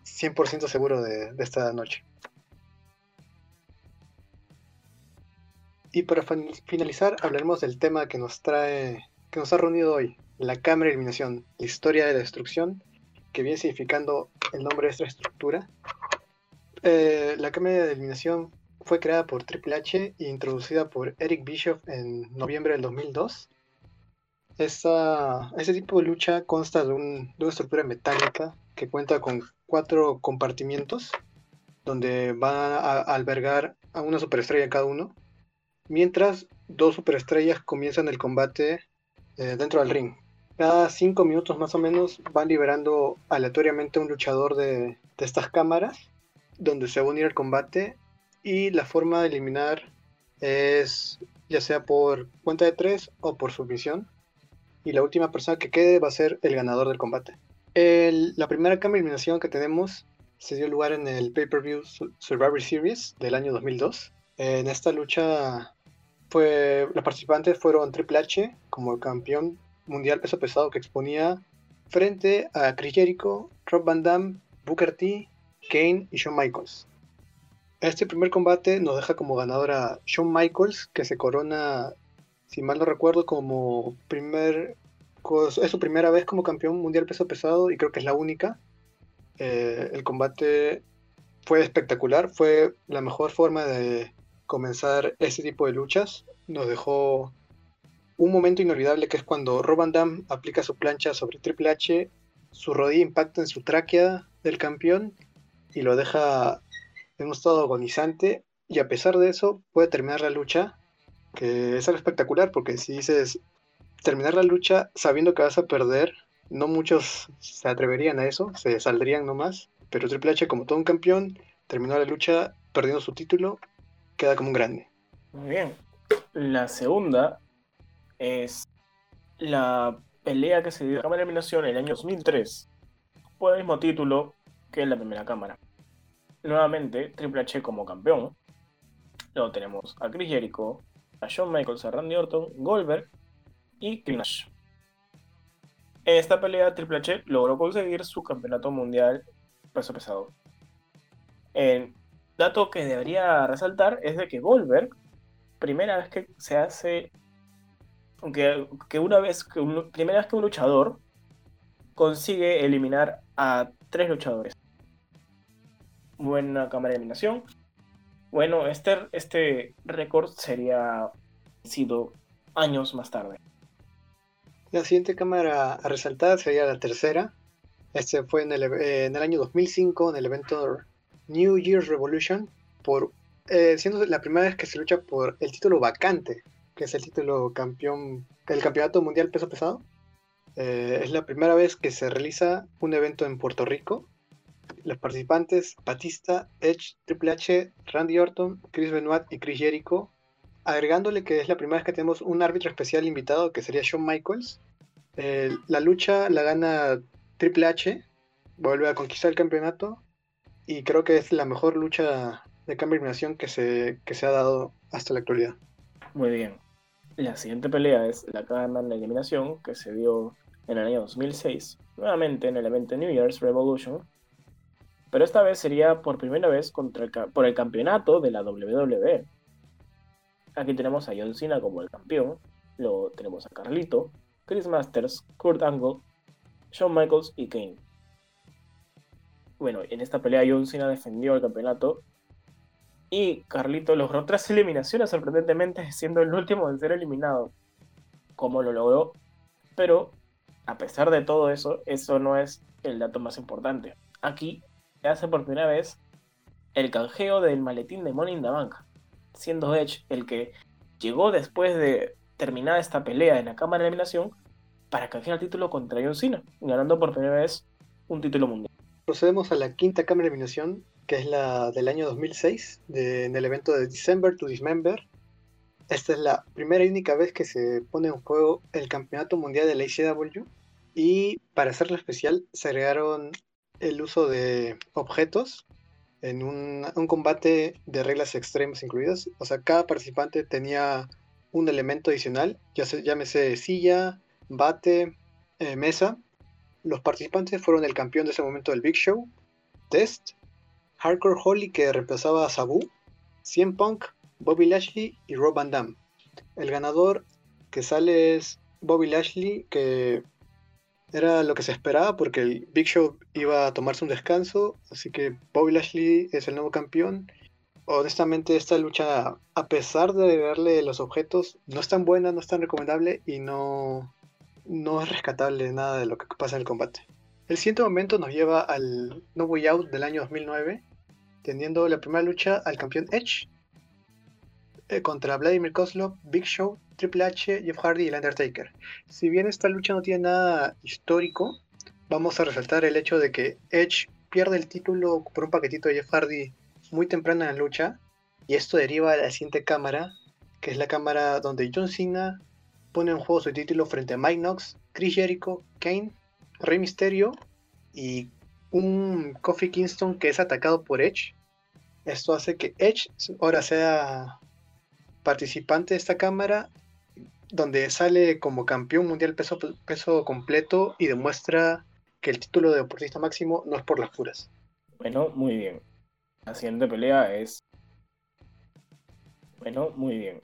100% seguro de, esta noche. Y para finalizar, hablaremos del tema que nos trae, que nos ha reunido hoy, la cámara de eliminación, la historia de la destrucción, que viene significando el nombre de esta estructura. Eh, la cámara de eliminación fue creada por Triple H e introducida por Eric Bischoff en noviembre del 2002. Esta, este tipo de lucha consta de, de una estructura metálica que cuenta con cuatro compartimientos donde van a albergar a una superestrella cada uno mientras dos superestrellas comienzan el combate eh, dentro del ring. Cada cinco minutos más o menos van liberando aleatoriamente un luchador de, estas cámaras, donde se va a unir al combate y la forma de eliminar es ya sea por cuenta de tres o por sumisión. Y la última persona que quede va a ser el ganador del combate. la primera cámara de eliminación que tenemos se dio lugar en el pay-per-view Survivor Series del año 2002. En esta lucha los participantes fueron Triple H como el campeón mundial peso pesado que exponía frente a Chris Jericho, Rob Van Damme, Booker T, Kane y Shawn Michaels. Este primer combate nos deja como ganador a Shawn Michaels, que se corona, si mal no recuerdo, como primer. Es su primera vez como campeón mundial peso pesado y creo que es la única. Eh, el combate fue espectacular, fue la mejor forma de comenzar ese tipo de luchas. Nos dejó un momento inolvidable que es cuando Rob Damme aplica su plancha sobre Triple H, su rodilla impacta en su tráquea del campeón y lo deja en un estado agonizante y a pesar de eso puede terminar la lucha, que es algo espectacular porque si dices terminar la lucha sabiendo que vas a perder, no muchos se atreverían a eso, se saldrían nomás, pero Triple H como todo un campeón terminó la lucha perdiendo su título queda como un grande. Muy bien. La segunda es la pelea que se dio en la Cámara de Eliminación en el año 2003 por el mismo título que en la primera cámara. Nuevamente, Triple H como campeón. Luego tenemos a Chris Jericho, a Shawn Michaels, a Randy Orton, Goldberg y Kevin Nash. En esta pelea, Triple H logró conseguir su campeonato mundial peso pesado. En dato que debería resaltar es de que Goldberg, primera vez que se hace, aunque que una vez que primera vez que un luchador consigue eliminar a tres luchadores. Buena cámara de eliminación. Bueno, este, este récord sería sido años más tarde. La siguiente cámara a resaltar sería la tercera. Este fue en el, en el año 2005 en el evento New Year's Revolution, por, eh, siendo la primera vez que se lucha por el título vacante, que es el título campeón, el campeonato mundial peso pesado. Eh, es la primera vez que se realiza un evento en Puerto Rico. Los participantes, Batista, Edge, Triple H, Randy Orton, Chris Benoit y Chris Jericho, agregándole que es la primera vez que tenemos un árbitro especial invitado, que sería Shawn Michaels. La lucha la gana Triple H, vuelve a conquistar el campeonato y creo que es la mejor lucha de cambio de eliminación que se, que se ha dado hasta la actualidad. Muy bien. La siguiente pelea es la cámara de eliminación que se dio en el año 2006, nuevamente en el evento New Year's Revolution, pero esta vez sería por primera vez contra por el campeonato de la WWE. Aquí tenemos a John Cena como el campeón, luego tenemos a Carlito, Chris Masters, Kurt Angle, Shawn Michaels y Kane bueno, en esta pelea John Cena defendió el campeonato y Carlito logró tres eliminaciones, sorprendentemente siendo el último en ser eliminado. Como lo logró, pero a pesar de todo eso, eso no es el dato más importante. Aquí hace por primera vez el canjeo del maletín de Money in the Bank, siendo Edge el que llegó después de terminar esta pelea en la cámara de eliminación para canjear el título contra John Cena, ganando por primera vez un título mundial. Procedemos a la quinta cámara de eliminación, que es la del año 2006, en el evento de December to Dismember. Esta es la primera y única vez que se pone en juego el campeonato mundial de la ICW. Y para hacerlo especial, se agregaron el uso de objetos. en un, combate de reglas extremas incluidas. O sea, cada participante tenía un elemento adicional, ya se, llámese silla, bate, eh, mesa. Los participantes fueron el campeón de ese momento del Big Show, Test, Hardcore Holly que reemplazaba a Sabu, CM Punk, Bobby Lashley y Rob Van Damme. El ganador que sale es Bobby Lashley, que era lo que se esperaba porque el Big Show iba a tomarse un descanso, así que Bobby Lashley es el nuevo campeón. Honestamente, esta lucha, a pesar de verle los objetos, no es tan buena, no es tan recomendable y no, no es rescatable nada de lo que pasa en el combate. El siguiente momento nos lleva al No Way Out del año 2009, teniendo la primera lucha al campeón Edge eh, contra Vladimir Kozlov, Big Show, Triple H, Jeff Hardy y el Undertaker. Si bien esta lucha no tiene nada histórico, vamos a resaltar el hecho de que Edge pierde el título por un paquetito de Jeff Hardy muy temprano en la lucha, y esto deriva a la siguiente cámara, que es la cámara donde John Cena pone en juego su título frente a Mike Knox, Chris Jericho, Kane Rey Misterio y un Kofi Kingston que es atacado por Edge. Esto hace que Edge ahora sea participante de esta cámara donde sale como campeón mundial peso, peso completo y demuestra que el título de deportista máximo no es por las puras. Bueno, muy bien. La siguiente pelea es... Bueno, muy bien.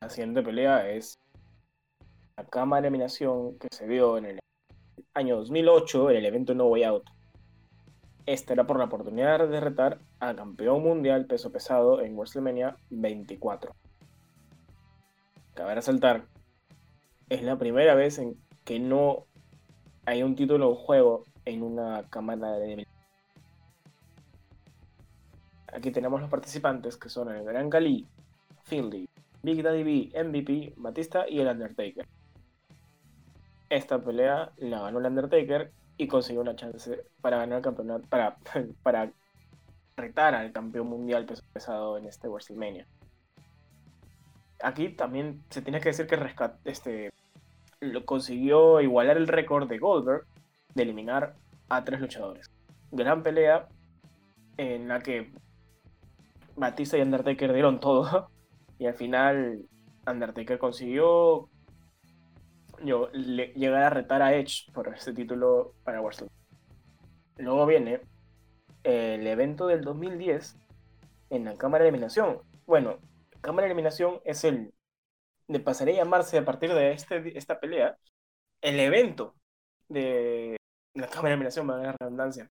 La siguiente pelea es la cámara de eliminación que se dio en el año 2008 en el evento No Way Out. Esta era por la oportunidad de retar al campeón mundial peso pesado en WrestleMania 24. Cabe resaltar, es la primera vez en que no hay un título en juego en una cámara de Aquí tenemos los participantes que son el Gran Cali, Finley, Big Daddy B, MVP, Batista y el Undertaker. Esta pelea la ganó el Undertaker y consiguió una chance para ganar el campeonato, para, para retar al campeón mundial pesado en este WrestleMania. Aquí también se tiene que decir que este, lo consiguió igualar el récord de Goldberg de eliminar a tres luchadores. Gran pelea en la que Batista y Undertaker dieron todo y al final Undertaker consiguió yo, llegar a retar a Edge por este título para Warzone. Luego viene el evento del 2010 en la cámara de eliminación. Bueno, cámara de eliminación es el, de pasaré a llamarse a partir de este, esta pelea, el evento de la cámara de eliminación, va a redundancia,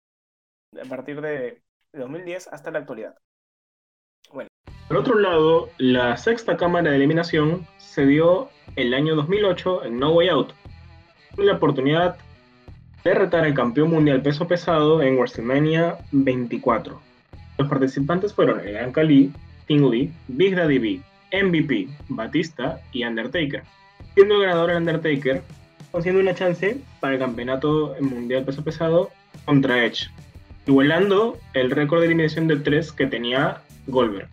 a partir de 2010 hasta la actualidad. Bueno. Por otro lado, la sexta cámara de eliminación se dio el año 2008 en No Way Out, la oportunidad de retar al campeón mundial peso pesado en WrestleMania 24. Los participantes fueron el Gran Khali, Lee, Big Daddy B, MVP, Batista y Undertaker, siendo el ganador el Undertaker, consiguiendo una chance para el campeonato mundial peso pesado contra Edge, igualando el récord de eliminación de 3 que tenía Goldberg.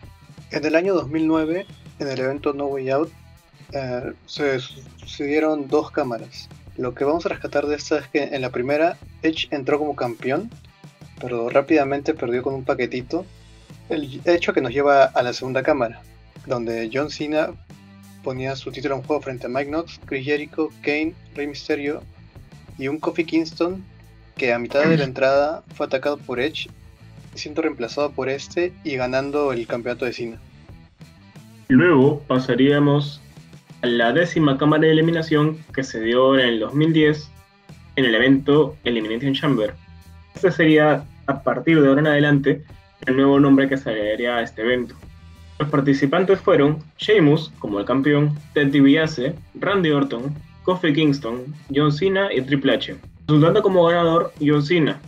En el año 2009, en el evento No Way Out, eh, se sucedieron dos cámaras. Lo que vamos a rescatar de esta es que en la primera Edge entró como campeón, pero rápidamente perdió con un paquetito. El hecho que nos lleva a la segunda cámara, donde John Cena ponía su título en juego frente a Mike Knox, Chris Jericho, Kane, Rey Mysterio y un Kofi Kingston que a mitad de la entrada fue atacado por Edge, siendo reemplazado por este y ganando el campeonato de Cena. Luego pasaríamos la décima cámara de eliminación que se dio en el 2010 en el evento Elimination Chamber. Este sería, a partir de ahora en adelante, el nuevo nombre que se le a este evento. Los participantes fueron Sheamus como el campeón, Ted DiBiase, Randy Orton, Kofi Kingston, John Cena y Triple H. Resultando como ganador John Cena.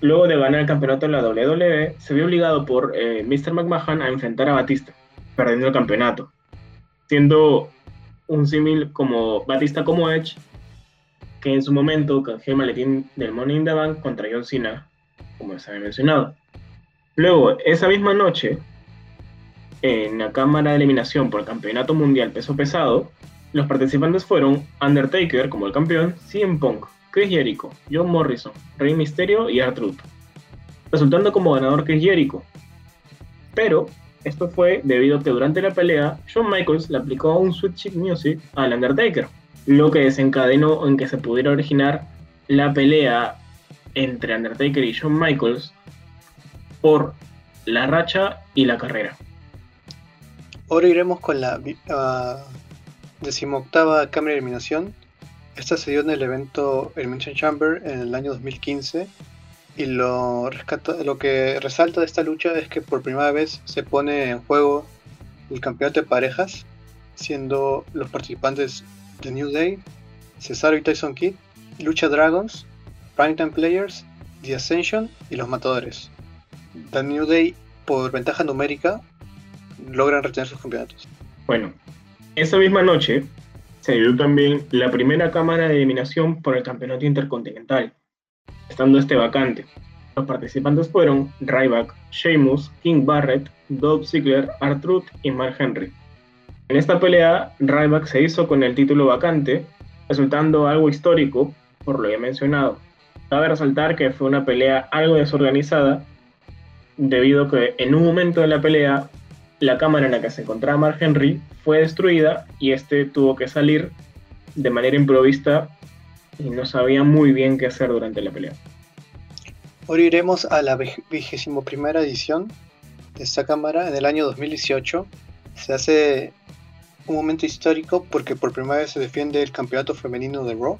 luego de ganar el campeonato en la WWE, se vio obligado por eh, Mr. McMahon a enfrentar a Batista, perdiendo el campeonato, siendo un símil como Batista como Edge, que en su momento canjeó el maletín del Money in contra John Cena, como se había mencionado. Luego, esa misma noche, en la cámara de eliminación por el Campeonato Mundial Peso Pesado, los participantes fueron Undertaker como el campeón, CM Punk, Chris Jericho, John Morrison, Rey Mysterio y R-Truth. resultando como ganador es Jericho. Pero esto fue debido a que durante la pelea, Shawn Michaels le aplicó un Sweet Music al Undertaker, lo que desencadenó en que se pudiera originar la pelea entre Undertaker y Shawn Michaels por la racha y la carrera. Ahora iremos con la uh, decimoctava cámara de eliminación. Esta se dio en el evento Elimination Chamber en el año 2015 y lo, lo que resalta de esta lucha es que por primera vez se pone en juego el campeonato de parejas, siendo los participantes de New Day, Cesaro y Tyson Kidd, Lucha Dragons, Primetime Players, The Ascension y los Matadores. The New Day, por ventaja numérica, logran retener sus campeonatos. Bueno, esa misma noche se dio también la primera cámara de eliminación por el campeonato intercontinental estando este vacante. Los participantes fueron Ryback, Sheamus, King Barrett, Dolph Ziggler, Artruth y Mark Henry. En esta pelea, Ryback se hizo con el título vacante, resultando algo histórico, por lo ya mencionado. Cabe resaltar que fue una pelea algo desorganizada, debido a que en un momento de la pelea, la cámara en la que se encontraba Mark Henry fue destruida y este tuvo que salir de manera improvista y no sabía muy bien qué hacer durante la pelea. Ahora iremos a la vigésimo primera edición de esta cámara en el año 2018. Se hace un momento histórico porque por primera vez se defiende el campeonato femenino de Raw,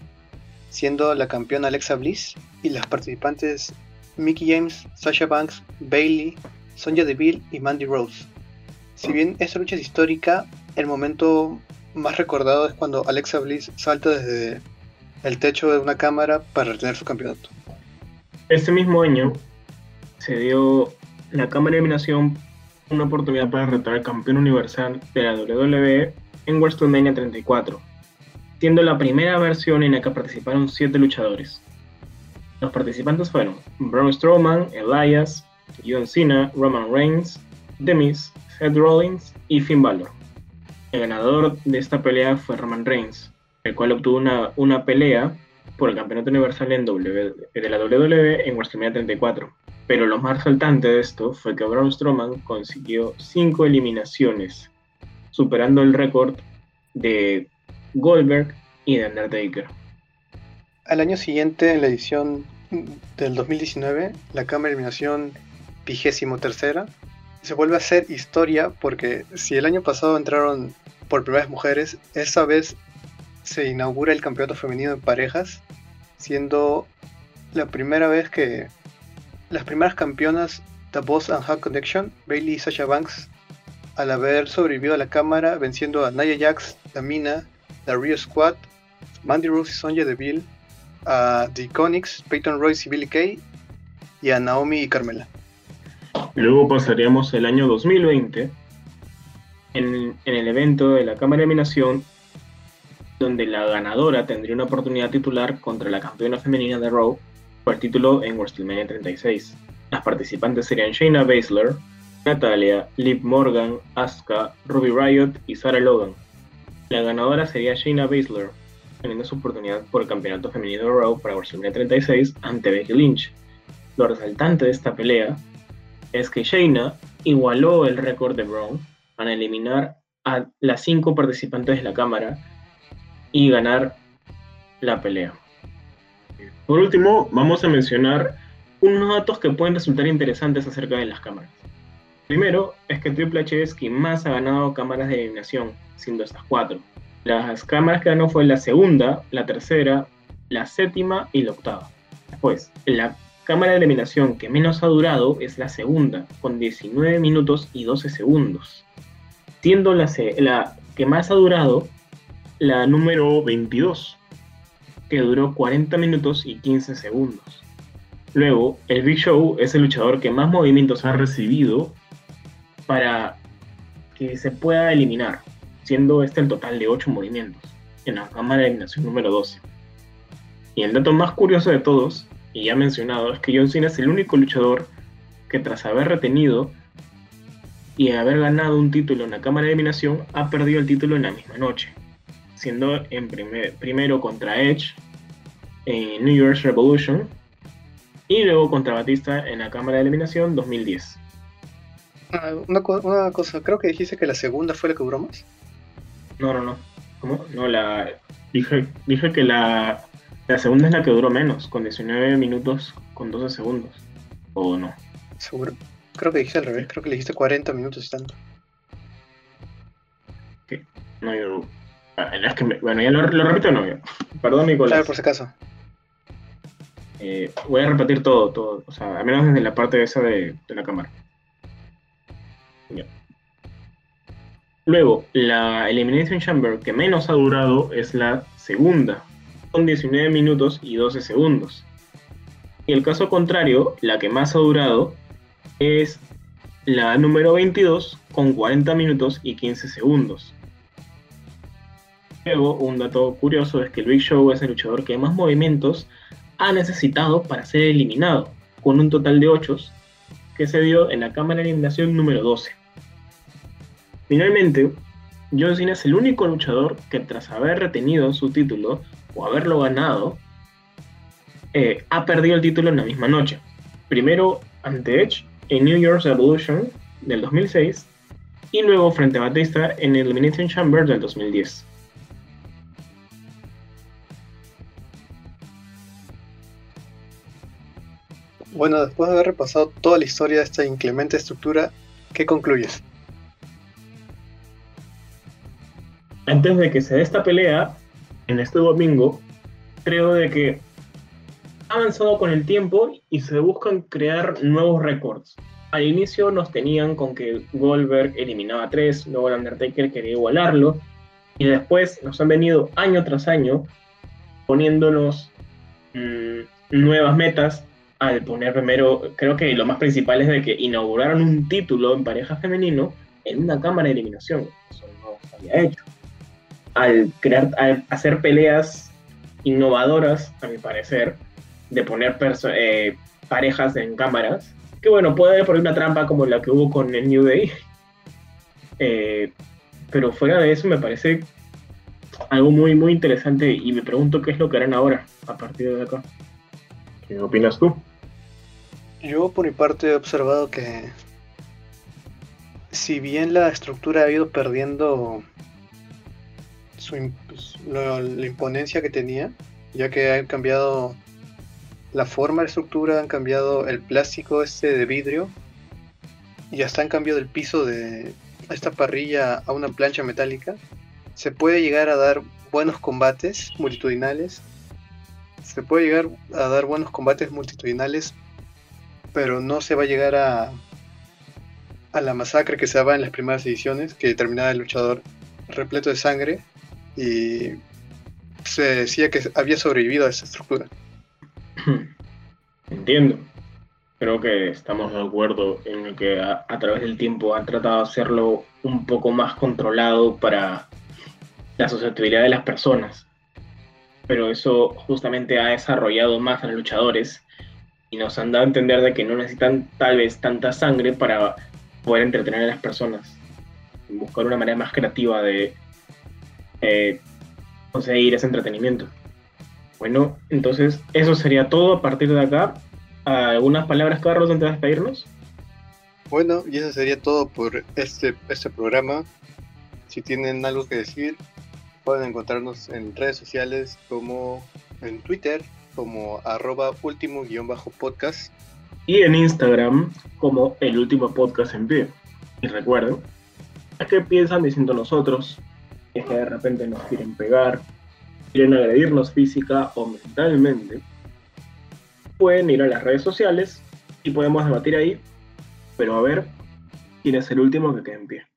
siendo la campeona Alexa Bliss y las participantes Mickey James, Sasha Banks, Bailey, Sonja Deville y Mandy Rose. Si bien esta lucha es histórica, el momento más recordado es cuando Alexa Bliss salta desde el techo de una cámara para retener su campeonato. Este mismo año se dio la cámara de eliminación una oportunidad para retar al campeón universal de la WWE en WrestleMania 34, siendo la primera versión en la que participaron siete luchadores. Los participantes fueron Braun Strowman, Elias, John Cena, Roman Reigns, Demis, Seth Rollins y Finn Balor. El ganador de esta pelea fue Roman Reigns, el cual obtuvo una, una pelea por el campeonato universal en w, de la WWE en WrestleMania 34. Pero lo más resaltante de esto fue que Braun Strowman consiguió 5 eliminaciones, superando el récord de Goldberg y de Undertaker. Al año siguiente, en la edición del 2019, la Cámara de Eliminación vigésimo tercera se vuelve a hacer historia porque si el año pasado entraron por primera vez mujeres, esta vez se inaugura el campeonato femenino en parejas, siendo la primera vez que las primeras campeonas The Boss and Hug Connection, Bailey y Sasha Banks, al haber sobrevivido a la cámara, venciendo a Nia Jax, Tamina, The Rio Squad, Mandy Rose y Sonja Deville, a The Iconics, Peyton Royce y Billy Kay, y a Naomi y Carmela. Luego pasaríamos el año 2020 en, en el evento de la Cámara de Eliminación donde la ganadora tendría una oportunidad titular contra la campeona femenina de Raw por el título en WrestleMania 36. Las participantes serían Shayna Baszler, Natalia, Liv Morgan, Asuka, Ruby Riot y Sarah Logan. La ganadora sería Shayna Baszler, teniendo su oportunidad por el campeonato femenino de Raw para WrestleMania 36 ante Becky Lynch. Lo resaltante de esta pelea es que Shayna igualó el récord de Braun para eliminar a las cinco participantes de la cámara y ganar la pelea. Por último, vamos a mencionar unos datos que pueden resultar interesantes acerca de las cámaras. Primero, es que Triple H es quien más ha ganado cámaras de eliminación, siendo estas cuatro. Las cámaras que ganó fue la segunda, la tercera, la séptima y la octava. Después, la cámara de eliminación que menos ha durado es la segunda, con 19 minutos y 12 segundos. Siendo la, la que más ha durado la número 22, que duró 40 minutos y 15 segundos. Luego, el Big Show es el luchador que más movimientos ha recibido para que se pueda eliminar, siendo este el total de 8 movimientos en la cámara de eliminación número 12. Y el dato más curioso de todos, y ya mencionado, es que John Cena es el único luchador que tras haber retenido y haber ganado un título en la cámara de eliminación, ha perdido el título en la misma noche siendo en primer, primero contra Edge en New Year's Revolution y luego contra Batista en la Cámara de Eliminación 2010. Ah, una, una, cosa, creo que dijiste que la segunda fue la que duró más. No, no, no. ¿Cómo? No, la. Dije, dije que la, la segunda es la que duró menos, con 19 minutos con 12 segundos. ¿O no? Seguro. Creo que dijiste al revés, creo que le dijiste 40 minutos y tanto. ¿Qué? No, yo. Ah, es que bueno, ya lo, lo repito no, Perdón, Nicolás. Claro, por si acaso. Eh, voy a repetir todo, todo. O sea, al menos desde la parte esa de, de la cámara. Luego, la Elimination Chamber que menos ha durado es la segunda, con 19 minutos y 12 segundos. Y el caso contrario, la que más ha durado es la número 22, con 40 minutos y 15 segundos. Luego, un dato curioso es que el Big Show es el luchador que más movimientos ha necesitado para ser eliminado, con un total de 8 que se dio en la cámara de eliminación número 12. Finalmente, John Cena es el único luchador que tras haber retenido su título o haberlo ganado, eh, ha perdido el título en la misma noche. Primero ante Edge en New York's Revolution del 2006 y luego frente a Batista en el Elimination Chamber del 2010. Bueno, después de haber repasado toda la historia de esta inclemente estructura, ¿qué concluyes? Antes de que se dé esta pelea, en este domingo, creo de que ha avanzado con el tiempo y se buscan crear nuevos récords. Al inicio nos tenían con que Goldberg eliminaba tres, luego el Undertaker quería igualarlo, y después nos han venido año tras año poniéndonos mmm, nuevas metas al poner primero, creo que lo más principal es de que inauguraron un título en pareja femenino en una cámara de eliminación. Eso no se había hecho. Al crear, al hacer peleas innovadoras, a mi parecer, de poner eh, parejas en cámaras, que bueno, puede haber por una trampa como la que hubo con el New Day, eh, pero fuera de eso me parece algo muy, muy interesante y me pregunto qué es lo que harán ahora, a partir de acá. ¿Qué opinas tú? Yo por mi parte he observado que si bien la estructura ha ido perdiendo su, pues, la, la, imponencia que tenía, ya que han cambiado la forma de estructura, han cambiado el plástico este de vidrio y hasta han cambiado el piso de esta parrilla a una plancha metálica, se puede llegar a dar buenos combates multitudinales se puede llegar a dar buenos combates multitudinales, pero no se va a llegar a, a la masacre que se daba en las primeras ediciones, que terminaba el luchador repleto de sangre y se decía que había sobrevivido a esa estructura. Entiendo. Creo que estamos de acuerdo en que a, través del tiempo han tratado de hacerlo un poco más controlado para la susceptibilidad de las personas pero eso justamente ha desarrollado más a los luchadores y nos han dado a entender de que no necesitan tal vez tanta sangre para poder entretener a las personas. Buscar una manera más creativa de eh, conseguir ese entretenimiento. Bueno, entonces eso sería todo a partir de acá. ¿Algunas palabras, Carlos, antes de despedirnos? Bueno, y eso sería todo por este, este programa. Si tienen algo que decir, Pueden encontrarnos en redes sociales como en Twitter como arroba último-podcast. Y en Instagram como el último podcast en pie. Y recuerden, ¿a qué piensan diciendo nosotros? Es que de repente nos quieren pegar, quieren agredirnos física o mentalmente. Pueden ir a las redes sociales y podemos debatir ahí, pero a ver quién es el último que quede en pie.